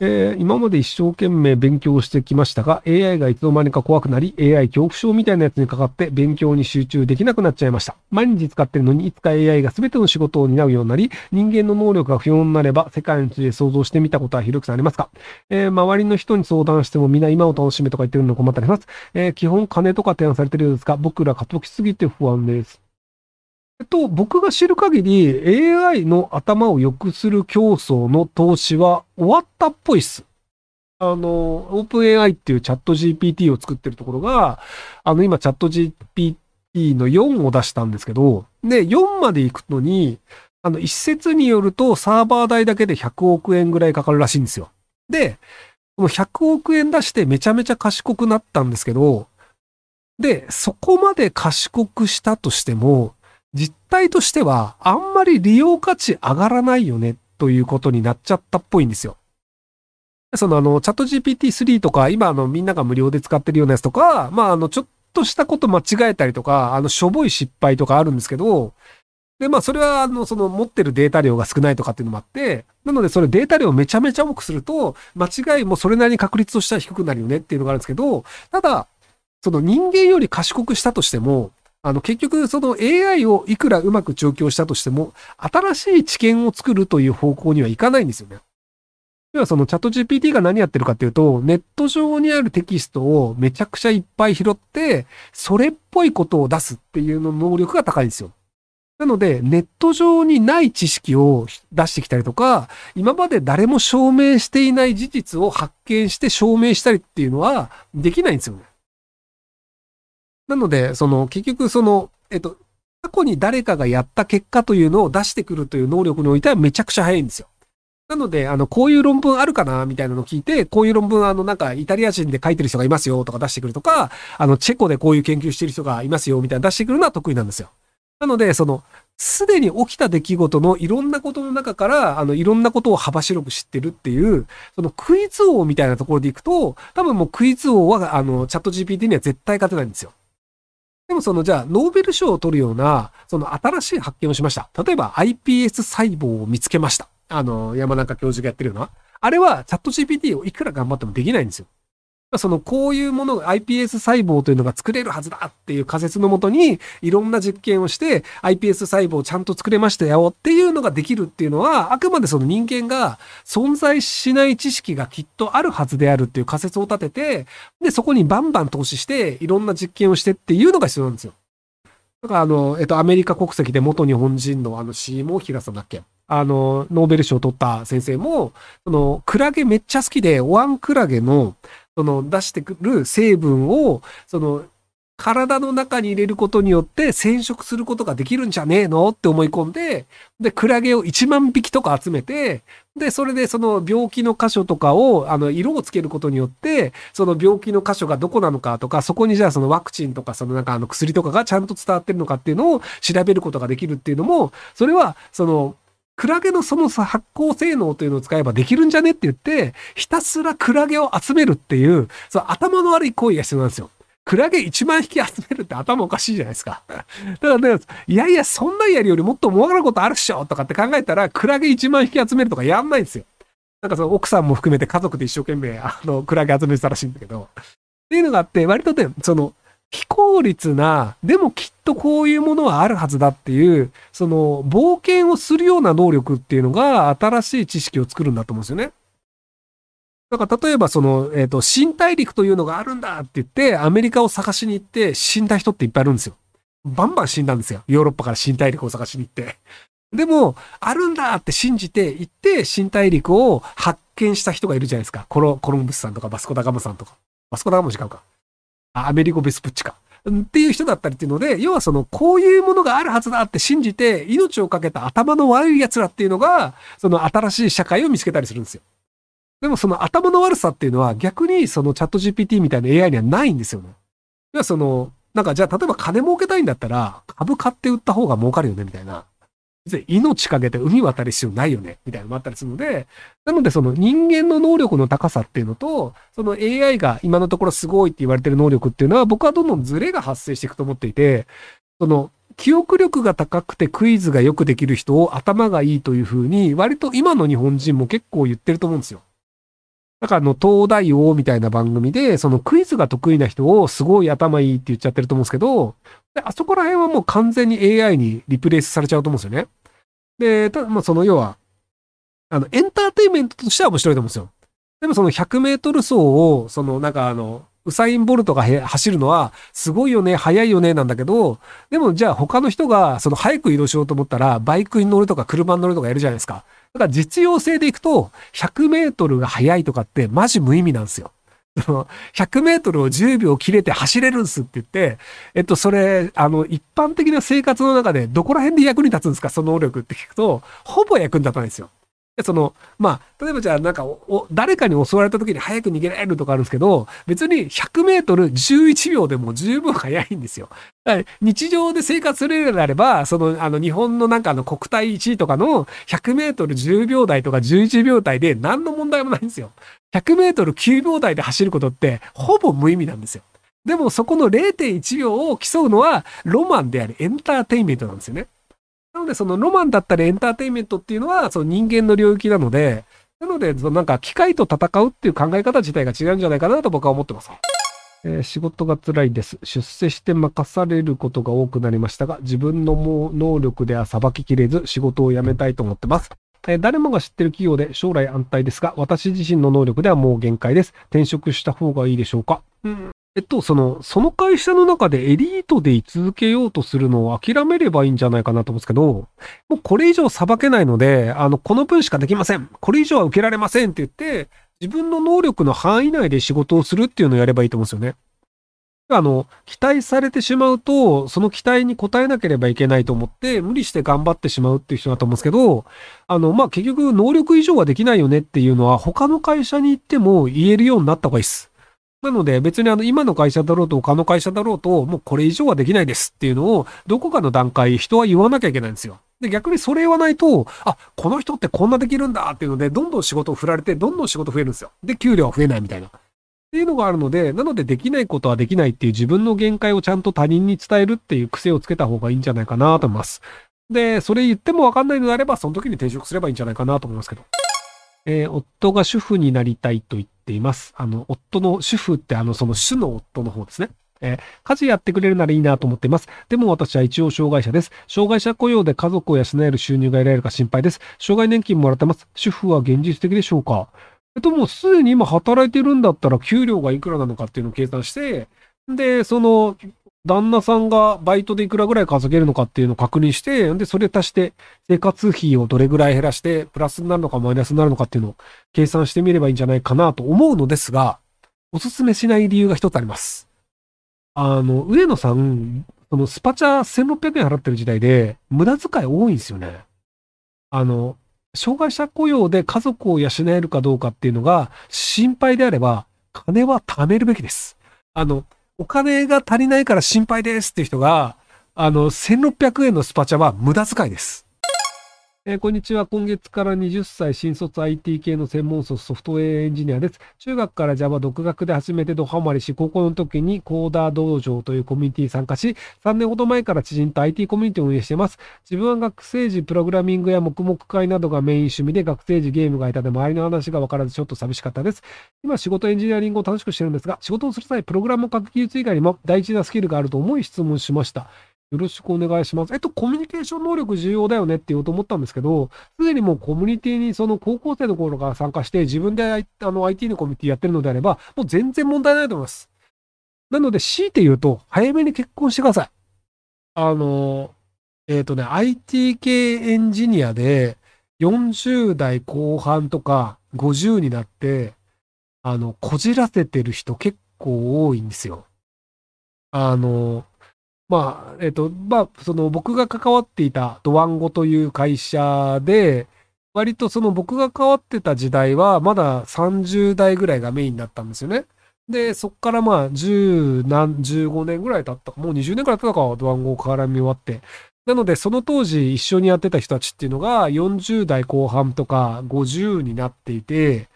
えー、今まで一生懸命勉強してきましたが、AI がいつの間にか怖くなり、AI 恐怖症みたいなやつにかかって勉強に集中できなくなっちゃいました。毎日使ってるのに、いつか AI が全ての仕事を担うようになり、人間の能力が不要になれば、世界について想像してみたことはひろくさんありますか？えー、周りの人に相談してもみんな今を楽しめとか言ってるの困ったりします。えー、基本金とか提案されてるようですが、僕ら過渡きすぎて不安です。えっと、僕が知る限り AI の頭を良くする競争の投資は終わったっぽいっす。あの、オープン AI っていうチャット GPT を作ってるところが、あの、今チャット GPT の4を出したんですけど、で、4まで行くのに、あの、一説によるとサーバー代だけで100億円ぐらいかかるらしいんですよ。で、この100億円出してめちゃめちゃ賢くなったんですけど、で、そこまで賢くしたとしても、実態としてはあんまり利用価値上がらないよねということになっちゃったっぽいんですよ。そのあの、チャット GPT-3 とか、今あの、みんなが無料で使ってるようなやつとか、まああの、ちょっとしたこと間違えたりとか、あの、しょぼい失敗とかあるんですけど、で、まあ、それは、あの、その、持ってるデータ量が少ないとかっていうのもあって、なので、それデータ量めちゃめちゃ多くすると、間違いもそれなりに確率としては低くなるよねっていうのがあるんですけど、ただ、その人間より賢くしたとしても、あの、結局、その AI をいくらうまく調教したとしても、新しい知見を作るという方向にはいかないんですよね。要はそのチャット GPT が何やってるかっていうと、ネット上にあるテキストをめちゃくちゃいっぱい拾って、それっぽいことを出すっていうの能力が高いんですよ。なので、ネット上にない知識を出してきたりとか、今まで誰も証明していない事実を発見して証明したりっていうのはできないんですよね。なので、その、結局その、えっと、過去に誰かがやった結果というのを出してくるという能力においてはめちゃくちゃ早いんですよ。なので、あの、こういう論文あるかなみたいなのを聞いて、こういう論文、あの、なんか、イタリア人で書いてる人がいますよとか出してくるとか、あの、チェコでこういう研究してる人がいますよみたいな出してくるのは得意なんですよ。なので、その、すでに起きた出来事のいろんなことの中から、あの、いろんなことを幅広く知ってるっていう、そのクイズ王みたいなところでいくと、多分もうクイズ王は、あの、チャット GPT には絶対勝てないんですよ。でもその、じゃあ、ノーベル賞を取るような、その新しい発見をしました。例えば、iPS 細胞を見つけました。あの、山中教授がやってるような。あれは、チャット GPT をいくら頑張ってもできないんですよ。その、こういうものが iPS 細胞というのが作れるはずだっていう仮説のもとに、いろんな実験をして、iPS 細胞をちゃんと作れましたよっていうのができるっていうのは、あくまでその人間が存在しない知識がきっとあるはずであるっていう仮説を立てて、で、そこにバンバン投資して、いろんな実験をしてっていうのが必要なんですよ。だからあの、えっと、アメリカ国籍で元日本人のあの、シーモーヒラさんだっけ？あの、ノーベル賞を取った先生も、その、クラゲめっちゃ好きで、ワンクラゲの、その出してくる成分を、その体の中に入れることによって染色することができるんじゃねえのって思い込んで、で、クラゲを1万匹とか集めて、で、それでその病気の箇所とかを、あの、色をつけることによって、その病気の箇所がどこなのかとか、そこにじゃあそのワクチンとか、そのなんかあの薬とかがちゃんと伝わってるのかっていうのを調べることができるっていうのも、それは、その、クラゲのその発光性能というのを使えばできるんじゃねって言って、ひたすらクラゲを集めるっていう、その頭の悪い行為が必要なんですよ。クラゲ1万匹集めるって頭おかしいじゃないですか。だからね、いやいや、そんなんやるよりもっと儲かることあるっしょとかって考えたら、クラゲ1万匹集めるとかやんないんですよ。なんかその奥さんも含めて家族で一生懸命、あの、クラゲ集めてたらしいんだけど。っていうのがあって、割とね、その、非効率な、でもきっとこういうものはあるはずだっていう、その冒険をするような能力っていうのが新しい知識を作るんだと思うんですよね。だから例えばその、えっ、ー、と、新大陸というのがあるんだって言って、アメリカを探しに行って死んだ人っていっぱいいるんですよ。バンバン死んだんですよ。ヨーロッパから新大陸を探しに行って。でも、あるんだって信じて行って、新大陸を発見した人がいるじゃないですか。コロ、コロンブスさんとかバスコダガムさんとか。バスコダガム違うか。アメリゴ・ベスプッチか。っていう人だったりっていうので、要はその、こういうものがあるはずだって信じて、命をかけた頭の悪い奴らっていうのが、その新しい社会を見つけたりするんですよ。でもその頭の悪さっていうのは逆にそのチャット GPT みたいな AI にはないんですよね。要はその、なんかじゃあ例えば金儲けたいんだったら株買って売った方が儲かるよねみたいな。命かけて海渡る必要ないよね、みたいなのもあったりするので、なのでその人間の能力の高さっていうのと、その AI が今のところすごいって言われてる能力っていうのは僕はどんどんズレが発生していくと思っていて、その記憶力が高くてクイズがよくできる人を頭がいいというふうに、割と今の日本人も結構言ってると思うんですよ。なんかあの、東大王みたいな番組で、そのクイズが得意な人をすごい頭いいって言っちゃってると思うんですけど、であそこら辺はもう完全に AI にリプレイスされちゃうと思うんですよね。で、ただ、まあその要は、あの、エンターテインメントとしては面白いと思うんですよ。でもその100メートル走を、そのなんかあの、ウサイン・ボルトが走るのは、すごいよね、速いよね、なんだけど、でもじゃあ他の人が、その早く移動しようと思ったら、バイクに乗るとか車に乗るとかやるじゃないですか。だから実用性でいくと、100メートルが速いとかってマジ無意味なんですよ。100メートルを10秒切れて走れるんすって言って、えっと、それ、あの、一般的な生活の中でどこら辺で役に立つんですか？その能力って聞くと、ほぼ役に立たないんですよ。その、まあ、例えばじゃあなんかお、誰かに襲われた時に早く逃げられるとかあるんですけど、別に100メートル11秒でも十分早いんですよ。日常で生活するようであれば、その、あの、日本のなんかの国体1位とかの100メートル10秒台とか11秒台で何の問題もないんですよ。100メートル9秒台で走ることってほぼ無意味なんですよ。でもそこの0.1秒を競うのはロマンでありエンターテインメントなんですよね。なので、そのロマンだったりエンターテインメントっていうのは、その人間の領域なので、なので、そのなんか機械と戦うっていう考え方自体が違うんじゃないかなと僕は思ってます。えー、仕事が辛いです。出世して任されることが多くなりましたが、自分のもう能力では裁ききれず仕事を辞めたいと思ってます。えー、誰もが知ってる企業で将来安泰ですが、私自身の能力ではもう限界です。転職した方がいいでしょうか、うん、えっと、その、その会社の中でエリートで居続けようとするのを諦めればいいんじゃないかなと思うんですけど、もうこれ以上裁けないので、あの、この分しかできません。これ以上は受けられませんって言って、自分の能力の範囲内で仕事をするっていうのをやればいいと思うんですよね。あの、期待されてしまうと、その期待に応えなければいけないと思って、無理して頑張ってしまうっていう人だと思うんですけど、あの、まあ、結局、能力以上はできないよねっていうのは、他の会社に行っても言えるようになった方がいいです。なので別にあの今の会社だろうと他の会社だろうともうこれ以上はできないですっていうのをどこかの段階人は言わなきゃいけないんですよ。で逆にそれ言わないと、あ、この人ってこんなできるんだっていうのでどんどん仕事を振られてどんどん仕事増えるんですよ。で給料は増えないみたいな。っていうのがあるので、なのでできないことはできないっていう自分の限界をちゃんと他人に伝えるっていう癖をつけた方がいいんじゃないかなと思います。で、それ言ってもわかんないのであれば、その時に転職すればいいんじゃないかなと思いますけど。えー、夫が主婦になりたいと言っています。あの、夫の主婦ってあの、その主の夫の方ですね。えー、家事やってくれるならいいなと思っています。でも私は一応障害者です。障害者雇用で家族を養える収入が得られるか心配です。障害年金もらってます。主婦は現実的でしょうかえっと、もうすでに今働いてるんだったら給料がいくらなのかっていうのを計算して、で、その、旦那さんがバイトでいくらぐらい稼げるのかっていうのを確認して、で、それ足して生活費をどれぐらい減らして、プラスになるのかマイナスになるのかっていうのを計算してみればいいんじゃないかなと思うのですが、おすすめしない理由が一つあります。あの、上野さん、そのスパチャ1600円払ってる時代で、無駄遣い多いんですよね。あの、障害者雇用で家族を養えるかどうかっていうのが心配であれば、金は貯めるべきです。あの、お金が足りないから心配ですっていう人が、あの、1600円のスパチャは無駄遣いです。えー、こんにちは。今月から20歳新卒 IT 系の専門卒ソフトウェアエンジニアです。中学から Java 独学で始めてドハマりし、高校の時にコーダー道場というコミュニティに参加し、3年ほど前から知人と IT コミュニティを運営しています。自分は学生時プログラミングや黙々会などがメイン趣味で、学生時ゲームがいたで周りの話が分からずちょっと寂しかったです。今仕事エンジニアリングを楽しくしてるんですが、仕事をする際、プログラムを書く技術以外にも大事なスキルがあると思い質問しました。よろしくお願いします。えっと、コミュニケーション能力重要だよねって言おうと思ったんですけど、すでにもうコミュニティにその高校生の頃から参加して、自分であの IT のコミュニティやってるのであれば、もう全然問題ないと思います。なので、強いて言うと、早めに結婚してください。あの、えっ、ー、とね、IT 系エンジニアで、40代後半とか50になって、あの、こじらせてる人結構多いんですよ。あの、まあ、えっ、と、まあ、その僕が関わっていたドワンゴという会社で、割とその僕が関わってた時代は、まだ30代ぐらいがメインだったんですよね。で、そっからまあ、10何、15年ぐらい経ったか、もう20年くらい経ったか、ドワンゴを絡み終わって。なので、その当時一緒にやってた人たちっていうのが、40代後半とか50になっていて、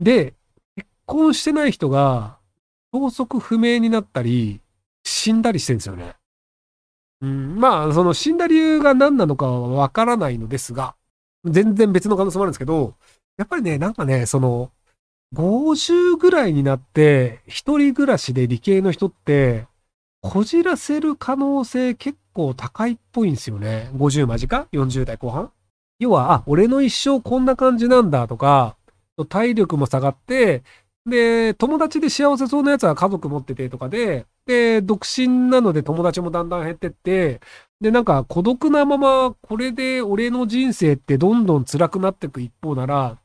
で、結婚してない人が、消息不明になったり、死んだりしてるんですよね。うん、まあ、その死んだ理由が何なのかはわからないのですが、全然別の可能性もあるんですけど、やっぱりね、なんかね、その、50ぐらいになって、一人暮らしで理系の人って、こじらせる可能性結構高いっぽいんですよね。50間近 ?40 代後半？要は、あ、俺の一生こんな感じなんだとか、体力も下がって、で、友達で幸せそうなやつは家族持っててとかで、で、独身なので友達もだんだん減ってって、で、なんか孤独なまま、これで俺の人生ってどんどん辛くなっていく一方なら、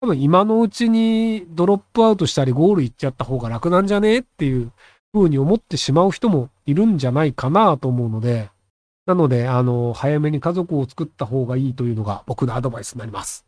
多分今のうちにドロップアウトしたりゴール行っちゃった方が楽なんじゃねっていう風に思ってしまう人もいるんじゃないかなと思うので、なので、あの、早めに家族を作った方がいいというのが僕のアドバイスになります。